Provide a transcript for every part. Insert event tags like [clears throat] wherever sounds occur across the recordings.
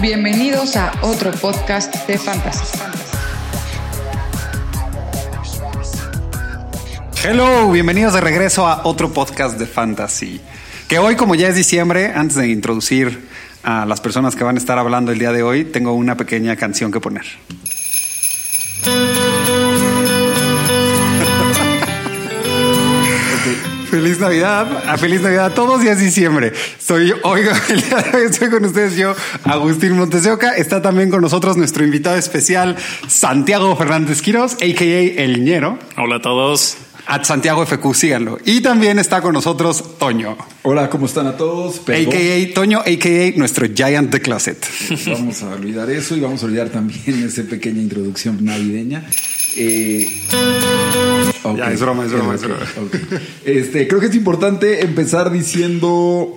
Bienvenidos a otro podcast de Fantasy. Hello, bienvenidos de regreso a otro podcast de Fantasy. Que hoy, como ya es diciembre, antes de introducir a las personas que van a estar hablando el día de hoy, tengo una pequeña canción que poner. Navidad, a feliz Navidad a todos y es diciembre. Soy hoy, [laughs] el día de hoy estoy con ustedes yo, Agustín Montesioca. Está también con nosotros nuestro invitado especial, Santiago Fernández Quiroz, a.k.a. El Niñero. Hola a todos. A Santiago FQ, síganlo. Y también está con nosotros Toño. Hola, ¿cómo están a todos? Perdón. AKA Toño, AKA nuestro Giant the Closet. Vamos a olvidar eso y vamos a olvidar también [laughs] esa pequeña introducción navideña. Eh, okay. Ya, es broma, es broma, okay, es broma. Okay. Este, creo que es importante empezar diciendo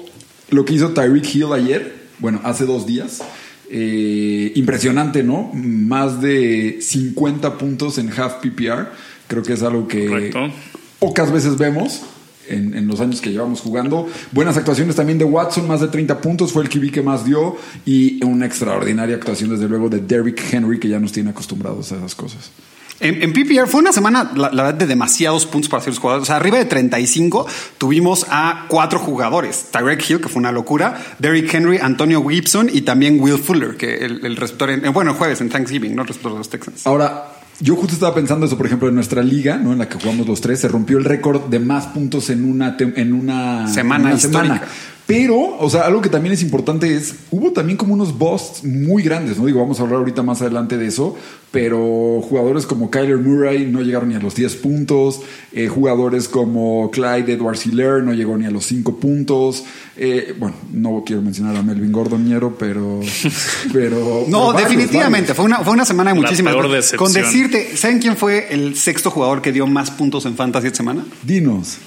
lo que hizo Tyreek Hill ayer, bueno, hace dos días. Eh, impresionante, ¿no? Más de 50 puntos en half PPR. Creo que es algo que Correcto. pocas veces vemos. En, en, los años que llevamos jugando. Buenas actuaciones también de Watson, más de 30 puntos, fue el QB que más dio. Y una extraordinaria actuación, desde luego, de Derrick Henry, que ya nos tiene acostumbrados a esas cosas. En, en, PPR fue una semana, la, la, verdad, de demasiados puntos para ciertos jugadores. O sea, arriba de 35 tuvimos a cuatro jugadores. Tyreek Hill, que fue una locura. Derrick Henry, Antonio Gibson y también Will Fuller, que el, el receptor, en, bueno, el jueves en Thanksgiving, no el receptor de los Texans. Ahora, yo justo estaba pensando eso, por ejemplo, en nuestra liga, ¿no? En la que jugamos los tres, se rompió el récord de más puntos en una, en una semana. En una semana. Pero, o sea, algo que también es importante es, hubo también como unos busts muy grandes, ¿no? Digo, vamos a hablar ahorita más adelante de eso, pero jugadores como Kyler Murray no llegaron ni a los 10 puntos, eh, jugadores como Clyde Edwards Hiller no llegó ni a los 5 puntos, eh, bueno, no quiero mencionar a Melvin Gordon Ñero, pero... [laughs] pero no, pero varios, definitivamente, varios. Fue, una, fue una semana de muchísimas. Con decirte, ¿saben quién fue el sexto jugador que dio más puntos en Fantasy esta semana? Dinos.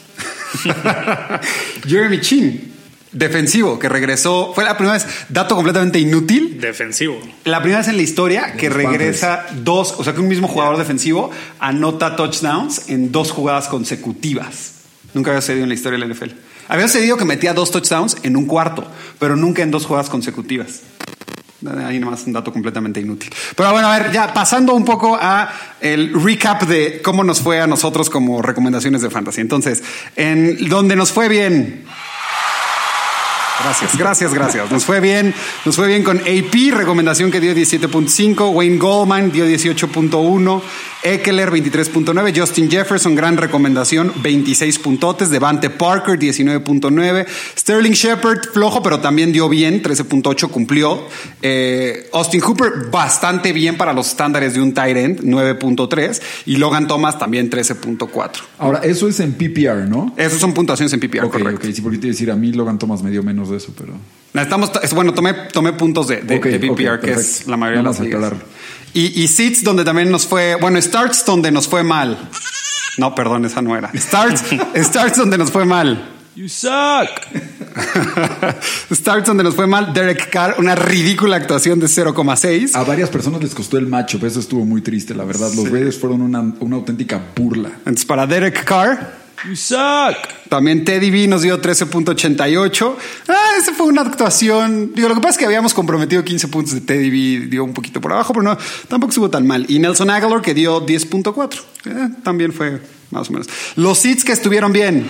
[laughs] Jeremy Chin. Defensivo, que regresó. Fue la primera vez, dato completamente inútil. Defensivo. La primera vez en la historia que regresa dos, o sea, que un mismo jugador defensivo anota touchdowns en dos jugadas consecutivas. Nunca había sucedido en la historia de la NFL. Había sucedido que metía dos touchdowns en un cuarto, pero nunca en dos jugadas consecutivas. Ahí nomás un dato completamente inútil. Pero bueno, a ver, ya pasando un poco a el recap de cómo nos fue a nosotros como recomendaciones de fantasy. Entonces, en donde nos fue bien. Gracias, gracias, gracias. Nos fue bien, nos fue bien con AP, recomendación que dio 17.5, Wayne Goldman dio 18.1, Eckler 23.9, Justin Jefferson, gran recomendación, 26 puntotes, Devante Parker 19.9, Sterling Shepard, flojo, pero también dio bien, 13.8, cumplió. Eh, Austin Hooper, bastante bien para los estándares de un tight end, 9.3, y Logan Thomas también 13.4. Ahora, eso es en PPR, ¿no? Esas son puntuaciones en PPR, okay, correcto. Ok, sí, porque te decir, a mí Logan Thomas me dio menos de eso, pero... Estamos, bueno, tomé, tomé puntos de, de, okay, de PPR, okay, que es la mayoría Vamos de las ligas. Y, y Seats, donde también nos fue, bueno, Starts, donde nos fue mal. No, perdón, esa no era. Starts, [laughs] starts donde nos fue mal. You suck. [laughs] Starts donde nos fue mal. Derek Carr, una ridícula actuación de 0,6. A varias personas les costó el macho, eso estuvo muy triste, la verdad. Los Sí. Raiders fueron una, una auténtica burla. Entonces, para Derek Carr, You suck. también Teddy B nos dio 13.88. Ah, esa fue una actuación. Digo, lo que pasa es que habíamos comprometido 15 puntos de Teddy B, dio un poquito por abajo, pero no, tampoco estuvo tan mal. Y Nelson Aguilar, que dio 10.4. Eh, también fue más o menos. Los hits que estuvieron bien.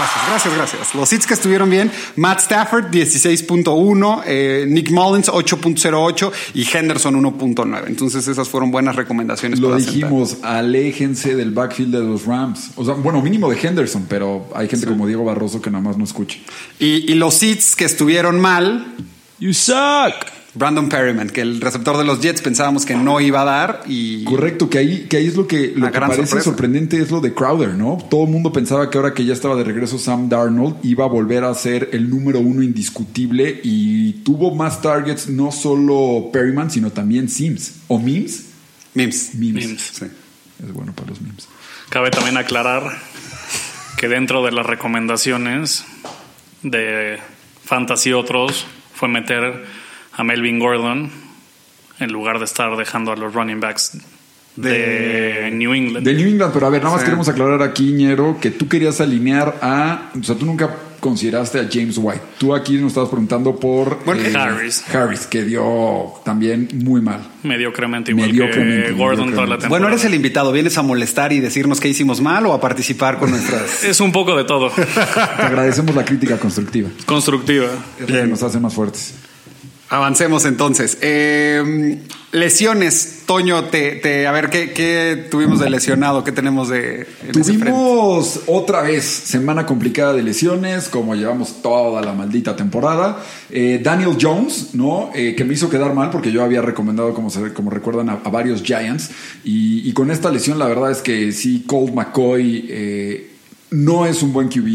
Gracias, gracias, gracias. Los hits que estuvieron bien, Matt Stafford 16.1, eh, Nick Mullins 8.08 y Henderson 1.9. Entonces esas fueron buenas recomendaciones. Lo para sentar. dijimos, aléjense del backfield de los Rams. O sea, bueno, mínimo de Henderson, pero hay gente como Diego Barroso que nada más no escucha. Y, y los hits que estuvieron mal, You suck. Brandon Perryman, que el receptor de los Jets pensábamos que no iba a dar y Correcto, que ahí, que ahí es lo que, lo que parece sorpresa. sorprendente es lo de Crowder, ¿no? Todo el mundo pensaba que ahora que ya estaba de regreso Sam Darnold iba a volver a ser el número uno indiscutible y tuvo más targets no solo Perryman, sino también Sims. ¿O Mims? Mims. Mims. Mims. Sí. Es bueno para los Mims. Cabe también aclarar que dentro de las recomendaciones de Fantasy otros fue meter a Melvin Gordon en lugar de estar dejando a los running backs de New England. De New England, pero a ver, nada más Sí. queremos aclarar aquí, Ñero, que tú querías alinear a. O sea, tú nunca consideraste a James White. Tú aquí nos estabas preguntando por. Bueno, Harris. Harris, que dio también muy mal. Mediocremente igual Mediocremente, que Gordon toda la mediocremente. temporada. Bueno, eres el invitado. ¿Vienes a molestar y decirnos qué hicimos mal o a participar con nuestras... [laughs] Es un poco de todo. Te agradecemos la crítica constructiva. Constructiva. Es lo que nos hace más fuertes. Avancemos entonces. Eh, lesiones, Toño, te, a ver, ¿qué, qué tuvimos de lesionado? ¿Qué tenemos de... Tuvimos otra vez semana complicada de lesiones, como llevamos toda la maldita temporada. Eh, Daniel Jones, ¿no? Eh, que me hizo quedar mal porque yo había recomendado, como, como recuerdan, a, varios Giants. Y, y con esta lesión, la verdad es que sí, Colt McCoy. No es un buen QB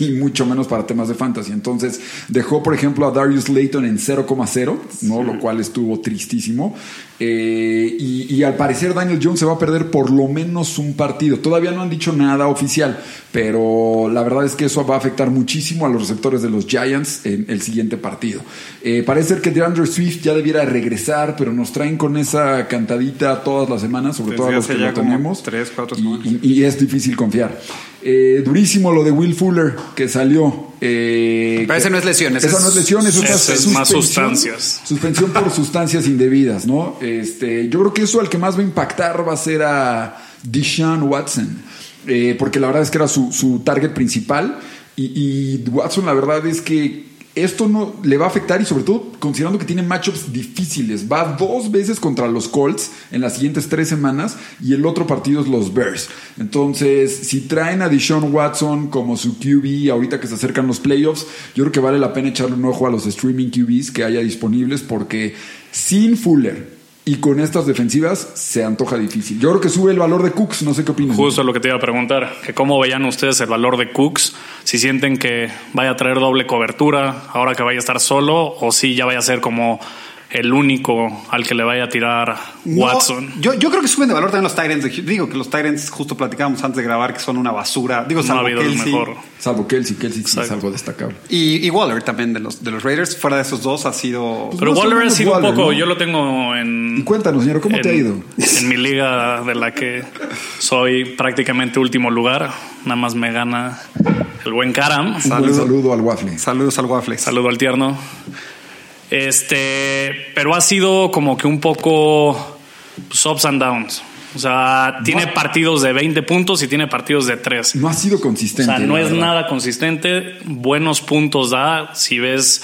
y mucho menos para temas de fantasy. Entonces dejó, por ejemplo, a Darius Layton en 0,0, ¿no? lo cual estuvo tristísimo. Eh, y, y al parecer Daniel Jones se va a perder por lo menos un partido. Todavía no han dicho nada oficial, pero la verdad es que eso va a afectar muchísimo a los receptores de los Giants en el siguiente partido. Eh, parece ser que DeAndre Swift ya debiera regresar, pero nos traen con esa cantadita todas las semanas, sobre Desde todo a los que ya lo tenemos. tres, cuatro Y- semanas. y, y es difícil confiar. Eh, durísimo lo de Will Fuller que salió. eh, Pero que- ese no es lesión, ese Esa es- no es lesión, eso es, más sustancias. Suspensión por sustancias indebidas, ¿no? Este, yo creo que eso al que más va a impactar va a ser a Deshaun Watson. eh, porque la verdad es que era su, su target principal. Y, y Watson, la verdad es que esto no le va a afectar y sobre todo considerando que tiene matchups difíciles. Va dos veces contra los Colts en las siguientes tres semanas y el otro partido es los Bears. Entonces, si traen a Deshaun Watson como su QB ahorita que se acercan los playoffs, yo creo que vale la pena echarle un ojo a los streaming QBs que haya disponibles porque sin Fuller y con estas defensivas se antoja difícil. Yo creo que sube el valor de Cooks, no sé qué opinan. Justo lo que te iba a preguntar, que cómo veían ustedes el valor de Cooks, si sienten que vaya a traer doble cobertura ahora que vaya a estar solo o si ya vaya a ser como el único al que le vaya a tirar No, Watson. yo, yo creo que suben de valor también los Tyrants. Digo que los Tyrants, justo platicábamos antes de grabar, que son una basura. Digo, No ha salvo habido Kelsey. mejor. Salvo Kelsey, Kelsey sí es algo destacable. Y, y Waller también de los, de los Raiders. Fuera de esos dos ha sido... Pero más o Waller ha sido Waller, un poco, ¿no? yo lo tengo en... Y cuéntanos, señor, ¿cómo te ha ido? En mi liga de la que soy prácticamente último lugar, nada más me gana el buen Karam. Un buen Saludo. saludo al Waffle. Saludos al Waffles. Saludo al tierno. Este, pero ha sido como que un poco pues, ups and downs. O sea, tiene partidos de 20 puntos y tiene partidos de 3. No ha sido O consistente. sea, no es verdad. nada consistente. Buenos puntos da. Si ves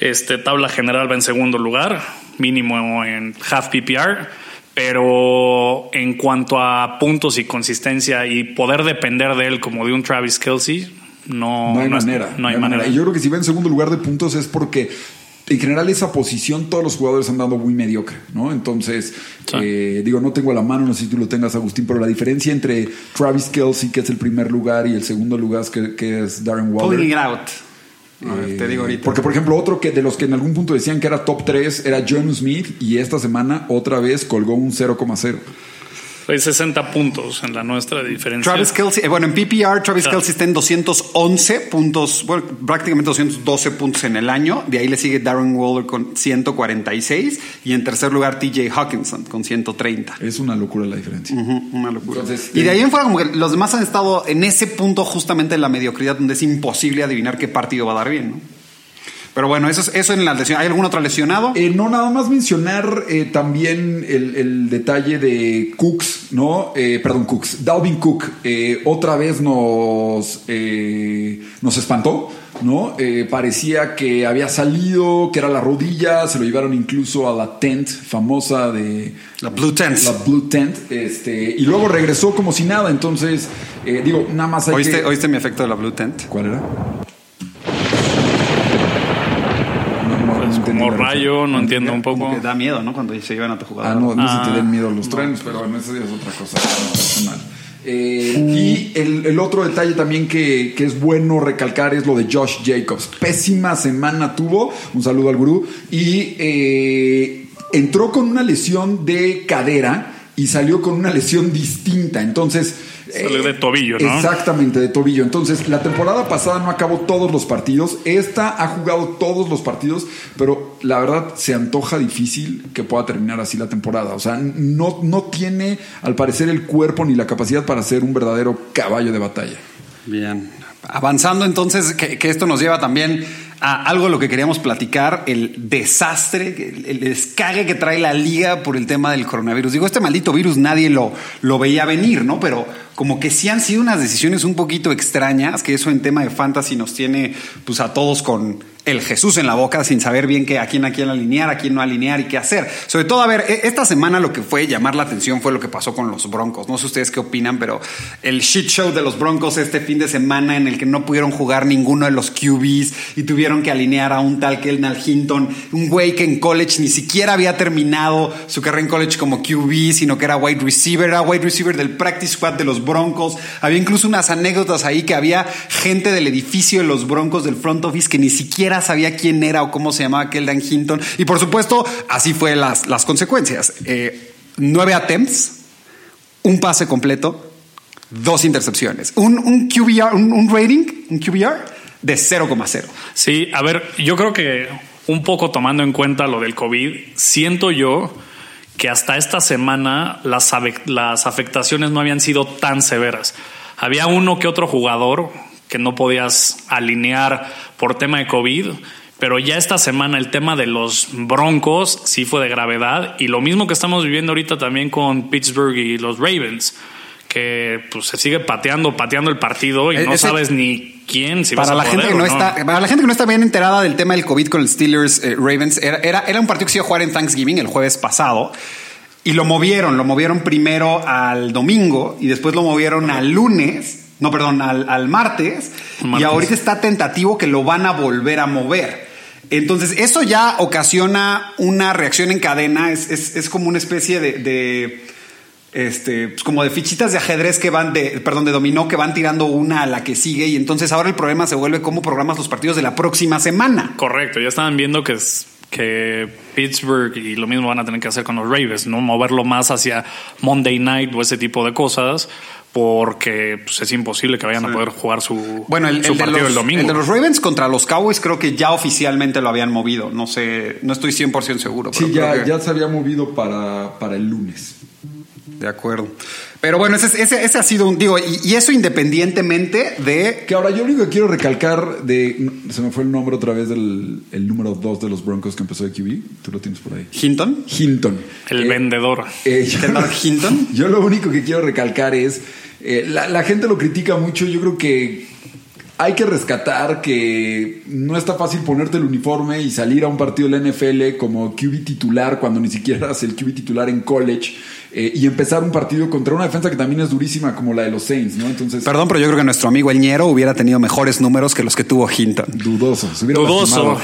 este tabla general va en segundo lugar, mínimo en half PPR. Pero en cuanto a puntos y consistencia y poder depender de él como de un Travis Kelsey, no, No hay manera. no hay manera. Y yo creo que si va en segundo lugar de puntos es porque en general esa posición todos los jugadores han dado muy mediocre, ¿no? Entonces, Sí. eh, digo, no tengo a la mano, no sé si tú lo tengas, Agustín, pero la diferencia entre Travis Kelsey, que es el primer lugar, y el segundo lugar, que, que es Darren Waller. Pulling it out. A ver, te Eh, digo ahorita. Porque, por ejemplo, otro que de los que en algún punto decían que era top 3 era John Smith y esta semana otra vez colgó un 0,0. Hay 60 puntos en la nuestra de diferencia. Travis Kelsey, eh, bueno, en PPR, Travis Claro. Kelsey está en 211 puntos, bueno, prácticamente 212 puntos en el año. De ahí le sigue Darren Waller con 146 y en tercer lugar TJ Hawkinson con 130. Es una locura la diferencia. Una locura. Entonces, y de eh, ahí en fuera, como que los demás han estado en ese punto justamente en la mediocridad donde es imposible adivinar qué partido va a dar bien, ¿no? Pero bueno, eso, es, eso en la lesión. ¿Hay algún otro lesionado? Eh, no, nada más mencionar eh, también el, el detalle de Cooks, ¿no? Eh, perdón, Cooks. Dalvin Cook otra vez nos, nos espantó, ¿no? Eh, parecía que había salido, que era la rodilla, se lo llevaron incluso a la tent famosa de... La Blue Tent. La Blue Tent, este, y luego regresó como si nada, entonces, eh, digo, nada más hay ¿Oíste, que... ¿Oíste mi efecto de la Blue Tent? ¿Cuál era? Como rayo, no entiendo un Como poco. que da miedo, ¿no? Cuando se llevan a tu jugador. Ah, no, no Ah. se te den miedo los trenes, pero bueno, eso es otra cosa personal. Eh, y el, el otro detalle también que, que es bueno recalcar es lo de Josh Jacobs. Pésima semana tuvo, un saludo al gurú, y eh, entró con una lesión de cadera y salió con una lesión distinta. Entonces, De tobillo, ¿no? Exactamente, de tobillo. Entonces, la temporada pasada no acabó todos los partidos. Esta ha jugado todos los partidos, pero la verdad se antoja difícil que pueda terminar así la temporada. O sea, no, no tiene, al parecer, el cuerpo ni la capacidad para ser un verdadero caballo de batalla. Bien. Avanzando entonces, que, que esto nos lleva también a algo de lo que queríamos platicar, el desastre, el, el descague que trae la liga por el tema del coronavirus. Digo, este maldito virus nadie lo, lo veía venir, ¿no? Pero como que sí han sido unas decisiones un poquito extrañas, que eso en tema de fantasy nos tiene pues a todos con el Jesús en la boca sin saber bien que a quién a quién alinear, a quién no alinear y qué hacer. Sobre todo, a ver, e, esta semana lo que fue llamar la atención fue lo que pasó con los Broncos. No sé ustedes qué opinan, pero el shit show de los Broncos este fin de semana en el que no pudieron jugar ninguno de los QBs y tuvieron que alinear a un tal Kelnal Hinton, un güey que en college ni siquiera había terminado su carrera en college como QB, sino que era wide receiver, era wide receiver del practice squad de los Broncos. Había incluso unas anécdotas ahí que había gente del edificio de los Broncos del front office que ni siquiera sabía quién era o cómo se llamaba Keldan Hinton. Y por supuesto, así fue las, las consecuencias. Eh, nueve attempts, un pase completo, dos intercepciones. Un, un QBR, un, un rating, un QBR de 0,0. Sí, a ver, yo creo que un poco tomando en cuenta lo del COVID, siento yo que hasta esta semana las, las afectaciones no habían sido tan severas. Había uno que otro jugador que no podías alinear por tema de COVID, pero ya esta semana el tema de los broncos sí fue de gravedad y lo mismo que estamos viviendo ahorita también con Pittsburgh y los Ravens que pues se sigue pateando, pateando el partido y E- no ese- sabes ni quién si Para vas la, a gente que no. está, para la gente que no está bien enterada del tema del COVID con el Steelers eh, Ravens, era, era, era un partido que se iba a jugar en Thanksgiving el jueves pasado y lo movieron, lo movieron primero al domingo y después lo movieron al lunes, no, perdón, al, al martes, y ahorita está tentativo que lo van a volver a mover. Entonces, eso ya ocasiona una reacción en cadena, es, es- es como una especie de- de este, pues como de fichitas de ajedrez que van de, perdón, de dominó que van tirando una a la que sigue y entonces ahora el problema se vuelve cómo programas los partidos de la próxima semana. Correcto, ya estaban viendo que, es- que Pittsburgh y lo mismo van a tener que hacer con los Ravens, ¿no? Moverlo más hacia Monday Night o ese tipo de cosas, porque pues, es imposible que vayan a poder jugar su, Bueno, el, su el de partido los, el domingo. el de los Ravens contra los Cowboys creo que ya oficialmente lo habían movido. No sé, no estoy 100% seguro. pero Sí, ya, que- ya se había movido para, para el lunes. De acuerdo. Pero bueno, ese, ese, ese ha sido un, digo, y, y eso independientemente de... Que ahora yo lo único que quiero recalcar de. Se me fue el nombre otra vez del el número 2 de los Broncos que empezó de QB. Tú lo tienes por ahí. Hinton. Hinton. el Eh, vendedor. eh, yo, Hinton. [laughs] yo lo único que quiero recalcar es. eh, la, la gente lo critica mucho. Yo creo que hay que rescatar que no está fácil ponerte el uniforme y salir a un partido de la NFL como QB titular cuando ni siquiera eras el QB titular en college eh, y empezar un partido contra una defensa que también es durísima como la de los Saints, ¿no? Entonces, Perdón, pero yo creo que nuestro amigo El Ñero hubiera tenido mejores números que los que tuvo Hinton. dudoso. se hubiera Dudoso.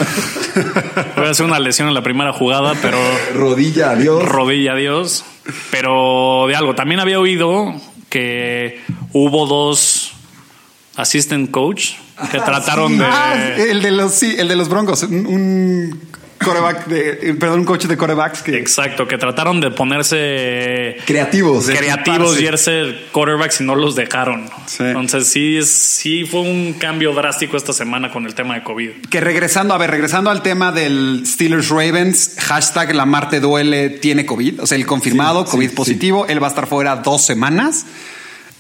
Voy a hacer una lesión en la primera jugada, pero Rodilla, adiós. rodilla, Dios. Pero de algo, también había oído que hubo dos assistant coach que trataron de... Ah, el de los, sí, el de los Broncos. Un, un coreback de, eh, perdón, un coach de corebacks que Exacto, que trataron de ponerse Creativos. creativos y ser quarterbacks y no los dejaron. Sí. Entonces sí, sí fue un cambio drástico esta semana con el tema de COVID. Que regresando, a ver, regresando al tema del Steelers Ravens, hashtag la Marte duele tiene COVID, o sea, el confirmado, Sí, COVID sí, positivo, él va a estar fuera dos semanas.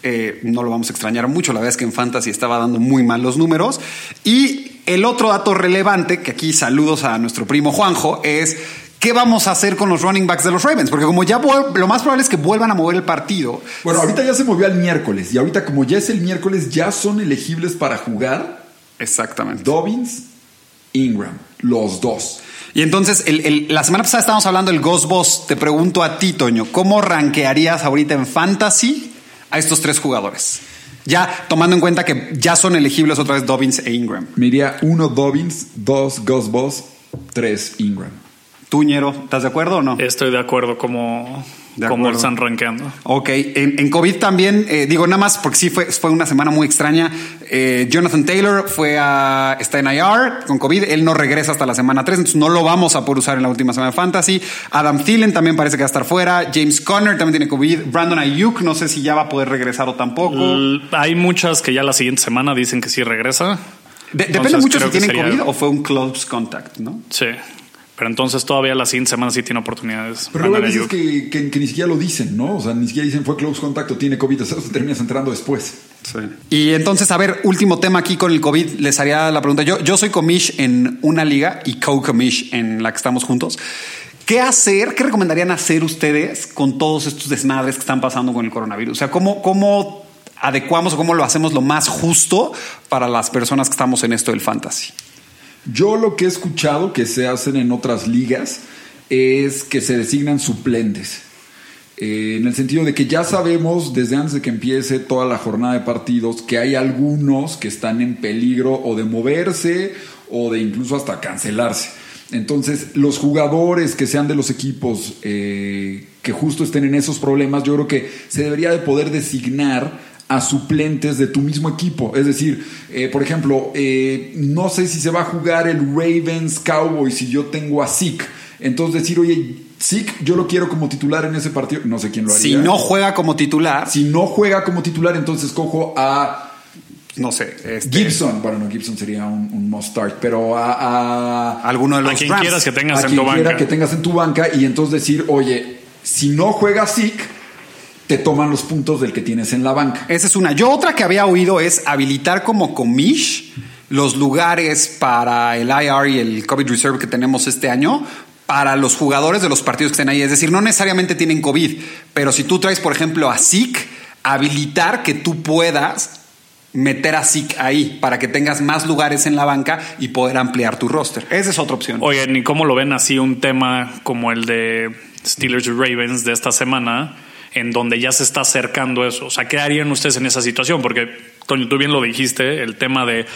Eh, no lo vamos a extrañar mucho, la verdad es que en Fantasy estaba dando muy mal los números. Y el otro dato relevante, que aquí saludos a nuestro primo Juanjo, es qué vamos a hacer con los running backs de los Ravens, porque como ya lo más probable es que vuelvan a mover el partido. Bueno, ahorita ya se movió al miércoles y ahorita como ya es el miércoles ya son elegibles para jugar Exactamente. Dobbins, Ingram, los dos. Y entonces, el- el- la semana pasada estábamos hablando del Ghost Boss. Te pregunto a ti, Toño, ¿cómo rankearías ahorita en Fantasy a estos tres jugadores? Ya tomando en cuenta que ya son elegibles otra vez Dobbins e Ingram. Me iría uno Dobbins, dos Gus Boss, tres Ingram. Tú, Ñero, ¿estás de acuerdo o no? Estoy de acuerdo como De cómo acuerdo. están rankeando. Ok, en, en COVID también, eh, digo nada más porque sí fue, fue una semana muy extraña. Eh, Jonathan Taylor fue a, está en IR con COVID, él no regresa hasta la semana 3, entonces no lo vamos a poder usar en la última semana de Fantasy. Adam Thielen también parece que va a estar fuera, James Conner también tiene COVID, Brandon Ayuk no sé si ya va a poder regresar o tampoco. L- Hay muchas que ya la siguiente semana dicen que sí regresa. De- depende Entonces, mucho si tienen sería- COVID o fue un close contact, ¿no? Sí. Pero entonces todavía la siguiente semana sí tiene oportunidades. Pero luego Ayuk. que, que- que ni siquiera lo dicen, ¿no? O sea, ni siquiera dicen fue close contact o tiene COVID, o sea, te terminas entrando después. Y entonces, a ver, último tema aquí con el COVID, les haría la pregunta. Yo, yo soy comish en una liga y co-comish en la que estamos juntos. ¿Qué hacer? ¿Qué recomendarían hacer ustedes con todos estos desmadres que están pasando con el coronavirus? O sea, ¿cómo, cómo adecuamos o cómo lo hacemos lo más justo para las personas que estamos en esto del fantasy? Yo lo que he escuchado que se hacen en otras ligas es que se designan suplentes. Eh, en el sentido de que ya sabemos desde antes de que empiece toda la jornada de partidos que hay algunos que están en peligro o de moverse o de incluso hasta cancelarse. Entonces, los jugadores que sean de los equipos eh, que justo estén en esos problemas, yo creo que se debería de poder designar a suplentes de tu mismo equipo. Es decir, eh, por ejemplo, eh, no sé si se va a jugar el Ravens Cowboys si yo tengo a Zeke. Entonces decir, oye, Zeke, yo lo quiero como titular en ese partido. No sé quién lo haría. Si no juega como titular, Si no juega como titular, entonces cojo a no sé, este, Gibson. Bueno, no, Gibson sería un, un must start, pero a, a, alguno de los A quien Rams. quieras que tengas a en tu quien quiera banca. que tengas en tu banca y entonces decir, oye, si no juega Zeke, te toman los puntos del que tienes en la banca. Esa es una. Yo otra que había oído es habilitar como comish los lugares para el IR y el COVID Reserve que tenemos este año para los jugadores de los partidos que estén ahí. Es decir, no necesariamente tienen COVID, pero si tú traes, por ejemplo, a Zeke, habilitar que tú puedas meter a Zeke ahí para que tengas más lugares en la banca y poder ampliar tu roster. Esa es otra opción. Oigan, ¿y cómo lo ven así un tema como el de Steelers y Ravens de esta semana, en donde ya se está acercando eso? O sea, ¿qué harían ustedes en esa situación? Porque, Toño, tú bien lo dijiste, el tema de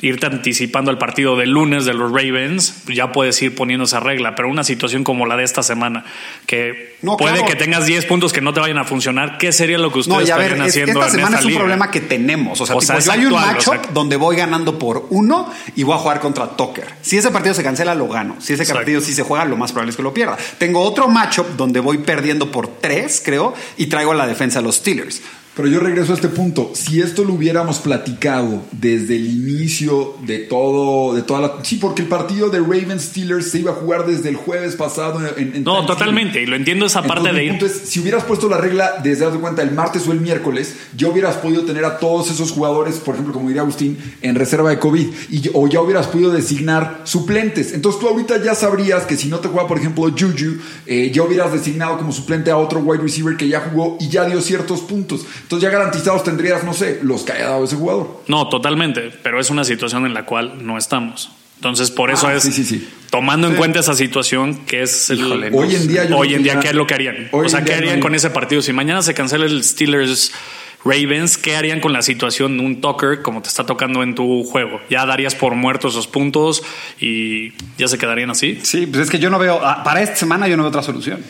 irte anticipando al partido del lunes de los Ravens, ya puedes ir poniendo esa regla, pero una situación como la de esta semana, que No, puede claro. que tengas 10 puntos que no te vayan a funcionar, ¿qué sería lo que ustedes No, y a ver, estarían es- haciendo esta en semana es un liga? problema que tenemos. O sea, O tipo, sea, yo hay un o matchup sea- donde voy ganando por uno y voy a jugar contra Tucker. Si ese partido se cancela, lo gano. Si ese Exacto. partido sí se juega, lo más probable es que lo pierda. Tengo otro matchup donde voy perdiendo por tres, creo, y traigo a la defensa de los Steelers. Pero yo regreso a este punto. Si esto lo hubiéramos platicado desde el inicio de todo, de toda la. Sí, porque el partido de Ravens Steelers se iba a jugar desde el jueves pasado. En, en No, totalmente, y lo entiendo esa parte de ir. si hubieras puesto la regla desde haz de cuenta el martes o el miércoles, ya hubieras podido tener a todos esos jugadores, por ejemplo, como diría Agustín, en reserva de COVID, y, o ya hubieras podido designar suplentes. Entonces tú ahorita ya sabrías que si no te juega, por ejemplo, Juju, eh, ya hubieras designado como suplente a otro wide receiver que ya jugó y ya dio ciertos puntos. Entonces ya garantizados tendrías, no sé, los que haya dado ese jugador. No, totalmente, pero es una situación en la cual no estamos. Entonces, por eso Ah, es sí, sí, sí. tomando en cuenta esa situación que es el- Híjole, no Hoy en día yo hoy en día qué es lo que harían. hoy o sea, ¿qué no harían con ese partido? Si mañana se cancela el Steelers Ravens, ¿qué harían con la situación de un Tucker como te está tocando en tu juego? Ya darías por muertos esos puntos y ya se quedarían así. Sí, pues es que yo no veo, ah, para esta semana yo no veo otra solución.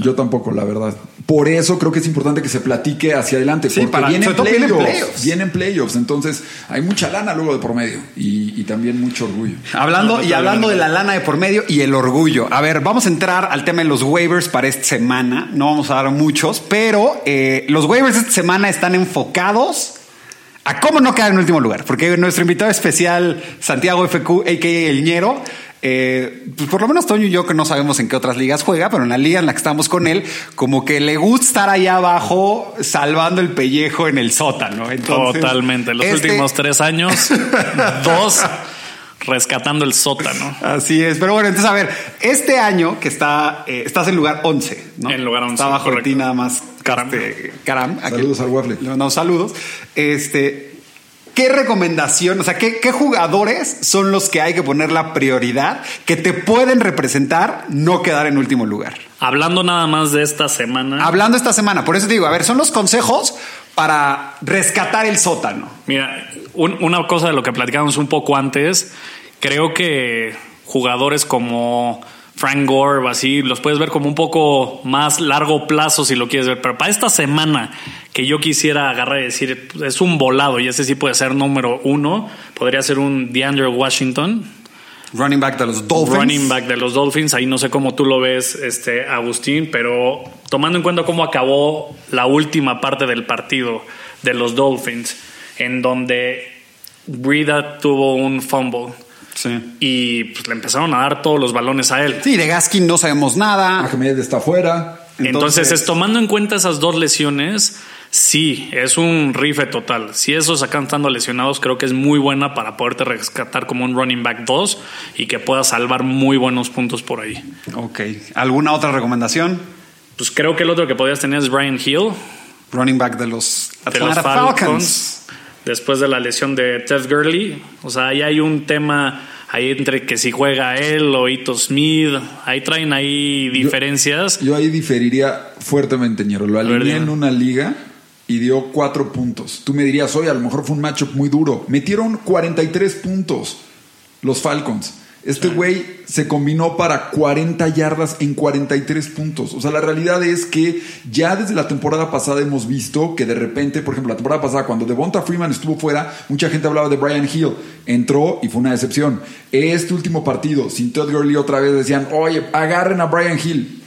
Yo tampoco, la verdad. Por eso creo que es importante que se platique hacia adelante. Sí, porque para- vienen, todo vienen playoffs, playoffs. Vienen playoffs. Entonces hay mucha lana luego de por medio. Y, y también mucho orgullo. Hablando No, y hablando de la lana de por medio y el orgullo. A ver, vamos a entrar al tema de los waivers para esta semana. No vamos a dar muchos, pero eh, los waivers esta semana están enfocados a cómo no quedar en último lugar. Porque nuestro invitado especial, Santiago FQ, a.k.a. El Ñero, eh, pues por lo menos Toño y yo que no sabemos en qué otras ligas juega, pero en la liga en la que estamos con él, como que le gusta estar allá abajo salvando el pellejo en el sótano. Entonces, Totalmente. Los este- últimos tres años, [laughs] dos rescatando el sótano. Así es, pero bueno, entonces a ver, este año que está, eh, estás en lugar 11, ¿no? En lugar 11, Está abajo de correcto. ti nada más. Caram. este, caram. Aquí Saludos al Waffle. Le mandamos saludos. Este, ¿qué recomendación, o sea, qué, qué jugadores son los que hay que poner la prioridad que te pueden representar no quedar en último lugar? Hablando nada más de esta semana. Hablando esta semana, por eso te digo, a ver, son los consejos para rescatar el sótano. Mira, un- una cosa de lo que platicamos un poco antes, creo que jugadores como Frank Gore o así, los puedes ver como un poco más largo plazo si lo quieres ver. Pero para esta semana que yo quisiera agarrar y decir, es un volado y ese sí puede ser número uno, podría ser un DeAndre Washington. Running back de los Dolphins. Running back de los Dolphins, ahí no sé cómo tú lo ves, este Agustín, pero tomando en cuenta cómo acabó la última parte del partido de los Dolphins, en donde Brida tuvo un fumble Sí. y pues, le empezaron a dar todos los balones a él. Sí, de Gaskin no sabemos nada. Ahmed está afuera. Entonces, es tomando en cuenta esas dos lesiones, sí, es un rife total. Si esos acá estando lesionados, creo que es muy buena para poderte rescatar como un running back 2 y que pueda salvar muy buenos puntos por ahí. Ok. ¿Alguna otra recomendación? Pues creo que el otro que podrías tener es Brian Hill Running back de los de los. Falcons. Después de la lesión de Ted Gurley. O sea, ahí hay un tema ahí entre que si juega él o Ito Smith. Ahí traen ahí diferencias. Yo ahí diferiría fuertemente, Ñero. Lo alineé en una liga y dio cuatro puntos. Tú me dirías, oye, a lo mejor fue un matchup muy duro. Metieron 43 puntos los Falcons. Este güey se combinó para 40 yardas en 43 puntos. O sea, la realidad es que ya desde la temporada pasada hemos visto que de repente, por ejemplo, la temporada pasada, cuando Devonta Freeman estuvo fuera, mucha gente hablaba de Brian Hill. Entró y fue una decepción. Este último partido, sin Todd Gurley otra vez, decían, oye, agarren a Brian Hill.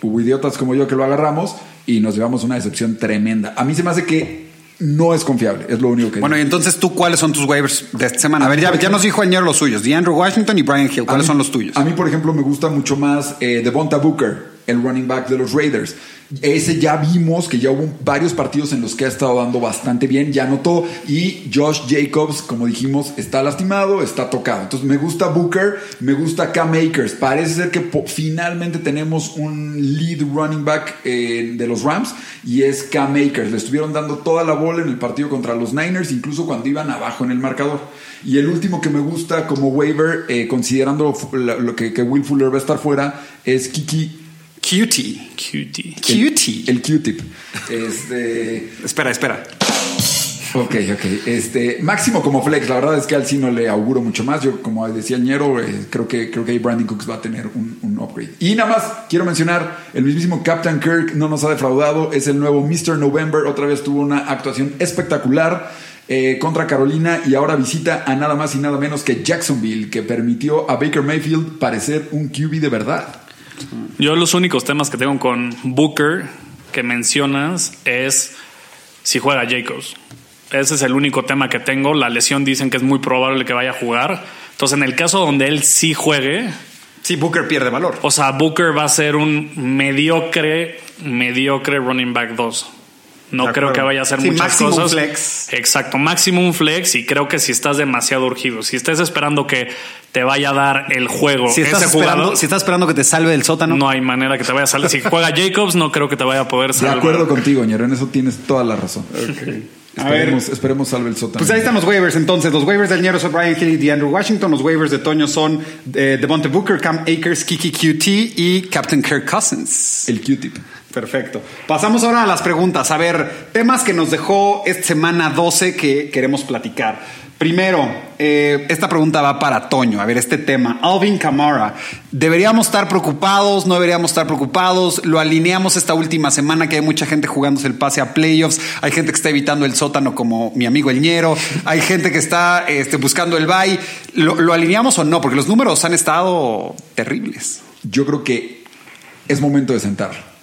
Hubo idiotas como yo que lo agarramos y nos llevamos una decepción tremenda. A mí se me hace que no es confiable, es lo único que Bueno, y entonces tú, ¿cuáles son tus waivers de esta semana? A ver, ya, ya nos dijo ayer los suyos. DeAndre Washington y Brian Hill. ¿Cuáles mí- son los tuyos? A mí, por ejemplo, me gusta mucho más eh, Devonta Booker, el running back de los Raiders. Ese ya vimos que ya hubo varios partidos en los que ha estado dando bastante bien, ya anotó. Y Josh Jacobs, como dijimos, está lastimado, está tocado. Entonces me gusta Booker, me gusta Cam Akers. Parece ser que finalmente tenemos un lead running back eh, de los Rams y es Cam Akers. Le estuvieron dando toda la bola en el partido contra los Niners, incluso cuando iban abajo en el marcador. Y el último que me gusta como waiver, eh, considerando lo que Will Fuller va a estar fuera, es Kiki. Cutie. Cutie. Cutie. El Q-tip. Este. Espera, espera. Ok, ok. Este, máximo como flex, la verdad es que al sí no le auguro mucho más. Yo, como decía el Ñero, eh, creo que creo que ahí Brandon Cooks va a tener un, un upgrade. Y nada más quiero mencionar, el mismísimo Captain Kirk no nos ha defraudado, es el nuevo Mr. November, otra vez tuvo una actuación espectacular. eh, contra Carolina y ahora visita a nada más y nada menos que Jacksonville, que permitió a Baker Mayfield parecer un QB de verdad. Yo los únicos temas que tengo con Booker que mencionas es si juega Jacobs. Ese es el único tema que tengo. La lesión dicen que es muy probable que vaya a jugar. Entonces, en el caso donde él sí juegue, Sí, Booker pierde valor. o sea, Booker va a ser un mediocre, mediocre running back 2. No De creo que vaya a hacer Sí, muchas máximo cosas. flex. Exacto, máximo un flex y creo que si estás demasiado urgido, si estás esperando que te vaya a dar el juego Si estás, ese esperando, jugador, si estás esperando que te salve del sótano. no hay manera que te vaya a salir. Si juega Jacobs, no creo que te vaya a poder De salvar. acuerdo contigo, Ñero, en eso tienes toda la razón. A ver. Esperemos, esperemos salve el sótano. Pues ahí están los waivers entonces. Los waivers del Ñero son Brian Hill y DeAndre Washington. Los waivers de Toño son eh, Devonta Booker, Cam Akers, Kiki QT y Captain Kirk Cousins. El Q-tip. Perfecto. Pasamos ahora a las preguntas. A ver, temas que nos dejó esta semana 12 que queremos platicar. Primero, eh, esta pregunta va para Toño. A ver, este tema. Alvin Kamara. ¿Deberíamos estar preocupados? ¿No deberíamos estar preocupados? Lo alineamos esta última semana que hay mucha gente jugándose el pase a playoffs. Hay gente que está evitando el sótano como mi amigo el Ñero. Hay gente que está este, buscando el bye. ¿Lo, ¿Lo alineamos o no? Porque los números han estado terribles. Yo creo que es momento de sentar.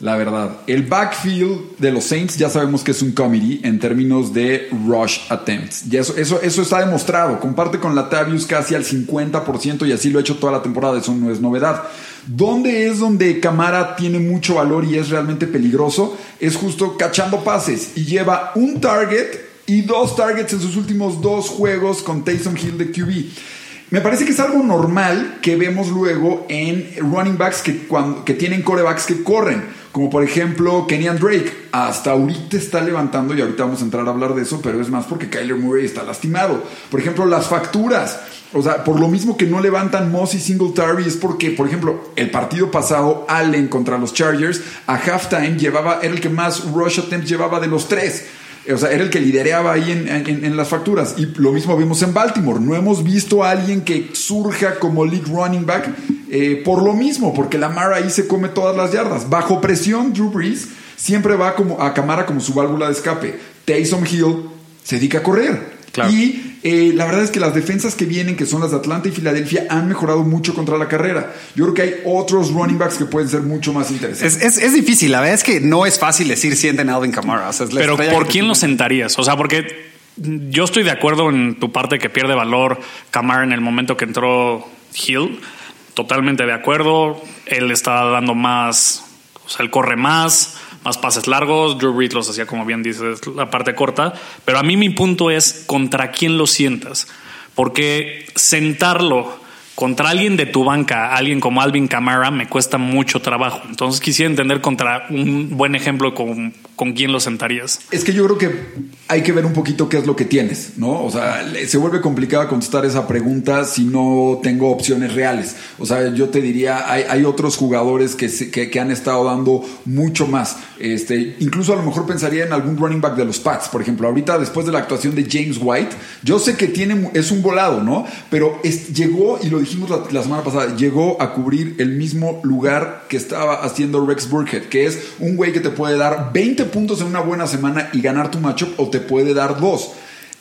La verdad. El backfield de los Saints ya sabemos que es un comedy en términos de rush attempts. Y eso, eso, eso está demostrado. Comparte con Latavius casi al 50% y así lo ha hecho toda la temporada. Eso no es novedad. ¿Dónde es donde Camara tiene mucho valor y es realmente peligroso? Es justo cachando pases y lleva un target y dos targets en sus últimos dos juegos con Taysom Hill de QB. Me parece que es algo normal que vemos luego en running backs que, cuando, que tienen corebacks que corren, como por ejemplo Kenyan Drake. Hasta ahorita está levantando y ahorita vamos a entrar a hablar de eso, pero es más porque Kyler Murray está lastimado. Por ejemplo, las facturas. O sea, por lo mismo que no levantan Moss y Singletary es porque, por ejemplo, el partido pasado, Allen contra los Chargers, a halftime llevaba, era el que más rush attempts llevaba de los tres. O sea, era el que lidereaba ahí en, en- en las facturas. Y lo mismo vimos en Baltimore. No hemos visto a alguien que surja como lead running back eh, por lo mismo, porque Lamar ahí se come todas las yardas. Bajo presión, Drew Brees siempre va como a Camara como su válvula de escape. Taysom Hill se dedica a correr. Claro. Y eh, la verdad es que las defensas que vienen, que son las de Atlanta y Filadelfia, han mejorado mucho contra la carrera. Yo creo que hay otros running backs que pueden ser mucho más interesantes. Es, es- es difícil, la verdad es que no es fácil decir sienten a Alvin Kamara. o sea, es la Pero ¿por quién lo sentarías? O sea, porque yo estoy de acuerdo en tu parte que pierde valor Camara en el momento que entró Hill. Totalmente de acuerdo. Él está dando más, o sea, él corre más, más pases largos. Drew Brees los hacía, como bien dices, la parte corta. Pero a mí mi punto es contra quién lo sientas. Porque sentarlo contra alguien de tu banca, alguien como Alvin Kamara, me cuesta mucho trabajo. Entonces quisiera entender contra un buen ejemplo con, con quién lo sentarías. Es que yo creo que hay que ver un poquito qué es lo que tienes, ¿no? O sea, se vuelve complicada contestar esa pregunta si no tengo opciones reales. O sea, yo te diría, hay, hay otros jugadores que, que, han estado dando mucho más. Este, incluso a lo mejor pensaría en algún running back de los Pats, por ejemplo. Ahorita, después de la actuación de James White, yo sé que tiene, es un volado, ¿no? Pero es- llegó, y lo dijimos la, la semana pasada, llegó a cubrir el mismo lugar que estaba haciendo Rex Burkhead, que es un güey que te puede dar 20 puntos en una buena semana y ganar tu matchup o te puede dar dos.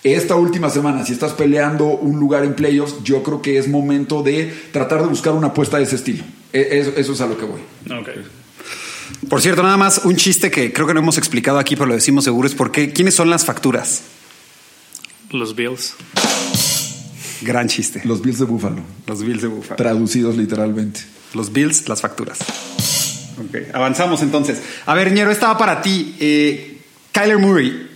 Esta última semana, si estás peleando un lugar en playoffs, yo creo que es momento de tratar de buscar una apuesta de ese estilo. E- Eso, eso es a lo que voy. Por cierto, nada más un chiste que creo que no hemos explicado aquí, pero lo decimos seguro, es por qué. ¿Quiénes son las facturas? Los Bills. Gran chiste. Los Bills de Buffalo, Los Bills de Buffalo. traducidos literalmente. Los Bills, las facturas. Ok, avanzamos entonces. A ver, Ñero, estaba para ti. Eh, Kyler Murray,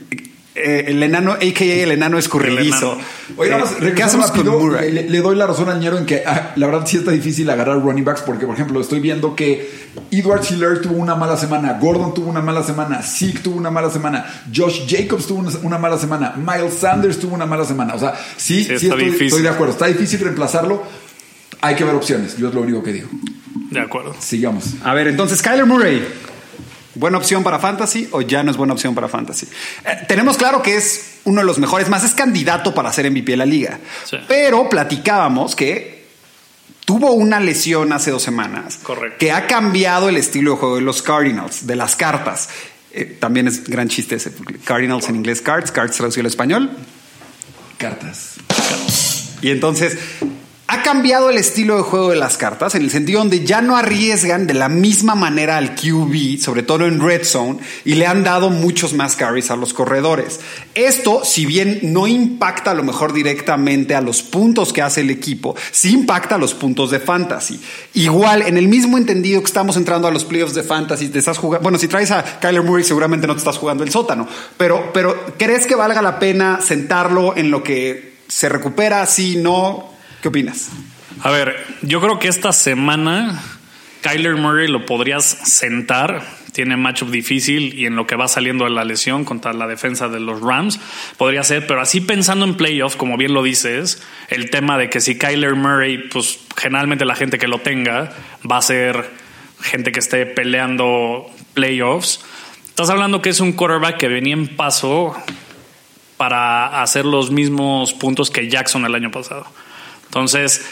eh, el enano, a.k.a. el enano escurridizo. Oye, nada más, Eh, ¿Qué hacemos con rápido, Murray? Le, le doy la razón al ñero en que ah, la verdad sí está difícil agarrar running backs porque, por ejemplo, estoy viendo que Edward Hiller tuvo una mala semana, Gordon tuvo una mala semana, Zeke tuvo una mala semana, Josh Jacobs tuvo una, una mala semana, Miles Sanders tuvo una mala semana. O sea, sí, Sí, sí, estoy, difícil. estoy de acuerdo. Está difícil reemplazarlo. Hay que ver opciones. Yo es lo único que digo. De acuerdo. Sigamos. A ver, entonces, Kyler Murray, ¿buena opción para Fantasy o ya no es buena opción para Fantasy? Eh, tenemos claro que es uno de los mejores, más es candidato para ser MVP de la liga. Sí. Pero platicábamos que tuvo una lesión hace dos semanas. Correcto. Que ha cambiado el estilo de juego de los Cardinals, de las cartas. Eh, también es gran chiste ese, Cardinals en inglés, cards, cards traducido al español. Cartas. Y entonces ha cambiado el estilo de juego de las cartas en el sentido donde ya no arriesgan de la misma manera al QB, sobre todo en red zone, y le han dado muchos más carries a los corredores. Esto, si bien no impacta a lo mejor directamente a los puntos que hace el equipo, sí impacta a los puntos de fantasy. Igual, en el mismo entendido que estamos entrando a los playoffs de fantasy, te estás jugando, bueno, si traes a Kyler Murray seguramente no te estás jugando el sótano, pero, pero ¿crees que valga la pena sentarlo en lo que se recupera? Sí, no. ¿Qué opinas? A ver, yo creo que esta semana Kyler Murray lo podrías sentar. Tiene matchup difícil y en lo que va saliendo de la lesión contra la defensa de los Rams podría ser, pero así pensando en playoff, como bien lo dices, el tema de que si Kyler Murray, pues generalmente la gente que lo tenga va a ser gente que esté peleando playoffs. Estás hablando que es un quarterback que venía en paso para hacer los mismos puntos que Jackson el año pasado. Entonces,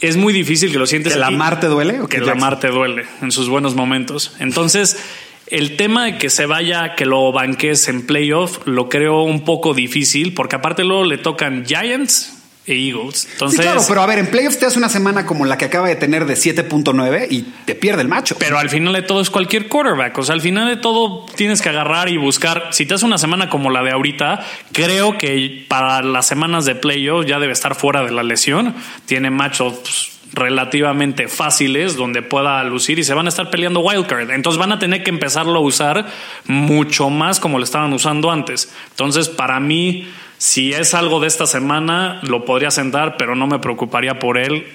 es muy difícil que lo sientes. ¿Que aquí. Lamar te duele o que que Jackson? Lamar te duele en sus buenos momentos. Entonces, el tema de que se vaya, que lo banques en playoff, lo creo un poco difícil, porque aparte luego le tocan Giants Eagles. Entonces, sí, claro, pero a ver, en playoffs te hace una semana como la que acaba de tener de 7.9 y te pierde el macho. Pero al final de todo es cualquier quarterback. O sea, al final de todo tienes que agarrar y buscar. Si te hace una semana como la de ahorita, creo que para las semanas de playoff ya debe estar fuera de la lesión. Tiene matchups relativamente fáciles donde pueda lucir y se van a estar peleando wildcard. Entonces van a tener que empezarlo a usar mucho más como lo estaban usando antes. Entonces, para mí, si es algo de esta semana, lo podría sentar, pero no me preocuparía por él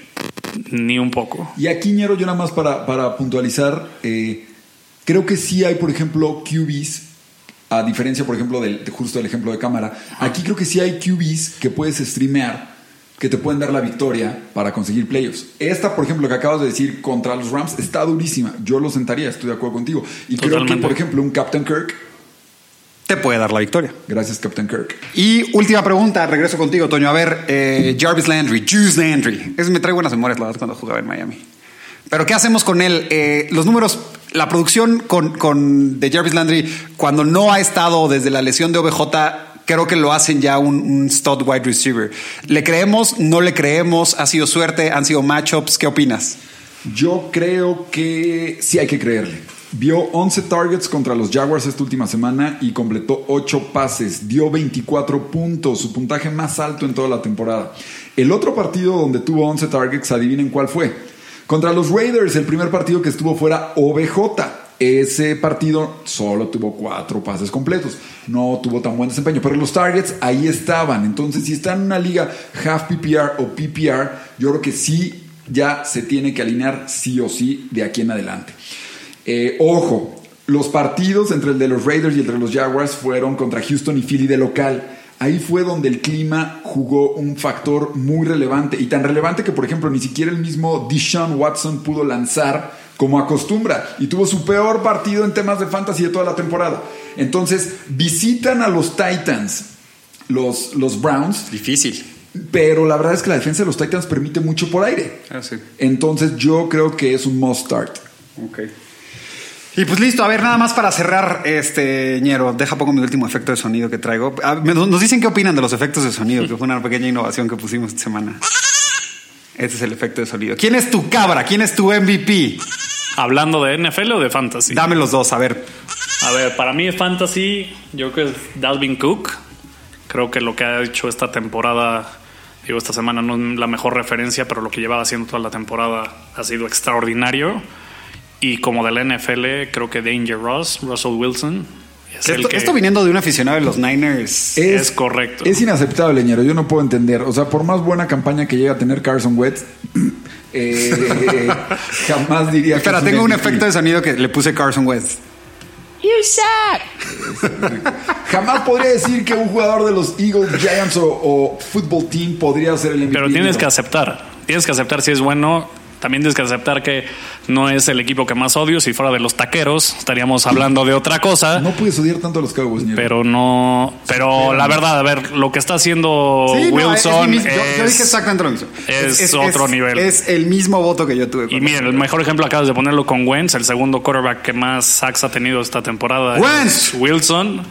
ni un poco. Y aquí, Ñero, yo nada más para, para puntualizar, eh, creo que sí hay, por ejemplo, QBs, a diferencia, por ejemplo, del, de justo del ejemplo de cámara, aquí creo que sí hay QBs que puedes streamear, que te pueden dar la victoria para conseguir playoffs. Esta, por ejemplo, que acabas de decir contra los Rams, está durísima. Yo lo sentaría, estoy de acuerdo contigo. Y creo que, por ejemplo, un Captain Kirk, Te puede dar la victoria. gracias Captain Kirk, Y última pregunta, regreso contigo, Toño. A ver, eh, Jarvis Landry, Juice Landry. Es, me trae buenas memorias, la verdad, cuando jugaba en Miami. Pero ¿qué hacemos con él? Eh, los números, la producción con, con de Jarvis Landry, cuando no ha estado desde la lesión de OBJ, creo que lo hacen ya un, un stud wide receiver. ¿Le creemos? ¿No le creemos? ¿Ha sido suerte? ¿Han sido matchups? ¿Qué opinas? Yo creo que sí hay que creerle. Vio 11 targets contra los Jaguars esta última semana y completó 8 pases. Dio 24 puntos, su puntaje más alto en toda la temporada. El otro partido donde tuvo 11 targets, adivinen cuál fue. Contra los Raiders, el primer partido que estuvo fuera OBJ. Ese partido solo tuvo cuatro pases completos. No tuvo tan buen desempeño, pero los targets ahí estaban. Entonces, si está en una liga half PPR o PPR, yo creo que sí ya se tiene que alinear sí o sí de aquí en adelante. Eh, ojo, los partidos entre el de los Raiders y el de los Jaguars fueron contra Houston y Philly de local. Ahí fue donde el clima jugó un factor muy relevante y tan relevante que, por ejemplo, ni siquiera el mismo Deshaun Watson pudo lanzar como acostumbra y tuvo su peor partido en temas de fantasy de toda la temporada. Entonces, visitan a los Titans, los, los Browns. Difícil. Pero la verdad es que la defensa de los Titans permite mucho por aire. Ah, sí. Entonces yo creo que es un must start. Ok. Y pues listo, a ver, nada más para cerrar, este ñero, deja pongo mi último efecto de sonido que traigo. Ah, Nos dicen qué opinan de los efectos de sonido, que fue una pequeña innovación que pusimos esta semana. Este es el efecto de sonido. ¿Quién es tu cabra? ¿Quién es tu MVP? Hablando de NFL o de fantasy. Dame los dos, a ver. A ver, para mí fantasy, yo creo que es Dalvin Cook. Creo que lo que ha hecho esta temporada, digo, esta semana no es la mejor referencia, pero lo que llevaba haciendo toda la temporada ha sido extraordinario. Y como de la NFL, creo que Danger Ross, Russell Wilson, es el Esto, que esto viniendo de un aficionado de los Niners. es correcto. Es inaceptable, ñero. Yo no puedo entender. O sea, por más buena campaña que llega a tener Carson Wentz, [clears throat] eh, [laughs] jamás diría que. Espera, es tengo un efecto de sonido que le puse Carson Wentz. [laughs] Jamás podría decir que un jugador de los Eagles, Giants o, o Football Team podría ser el MVP. Pero tienes que aceptar, tienes que aceptar si es bueno. También tienes que aceptar que no es el equipo que más odio. Si fuera de los taqueros, estaríamos hablando de otra cosa. No puedes odiar tanto a los Cowboys, ñero. Pero no. Pero la verdad, a ver, lo que está haciendo Sí, no, Wilson es yo, dije exactamente lo mismo. es otro nivel. Es el mismo voto que yo tuve. Y miren, el mejor ejemplo acabas de ponerlo con Wentz, el segundo quarterback que más sacks ha tenido esta temporada. Wentz. es Wilson.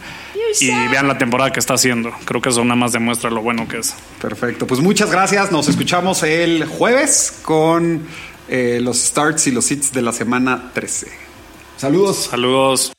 Y vean la temporada que está haciendo. Creo que eso nada más demuestra lo bueno que es. Perfecto. Pues muchas gracias. Nos escuchamos el jueves con eh, los starts y los hits de la semana 13. Saludos. Saludos.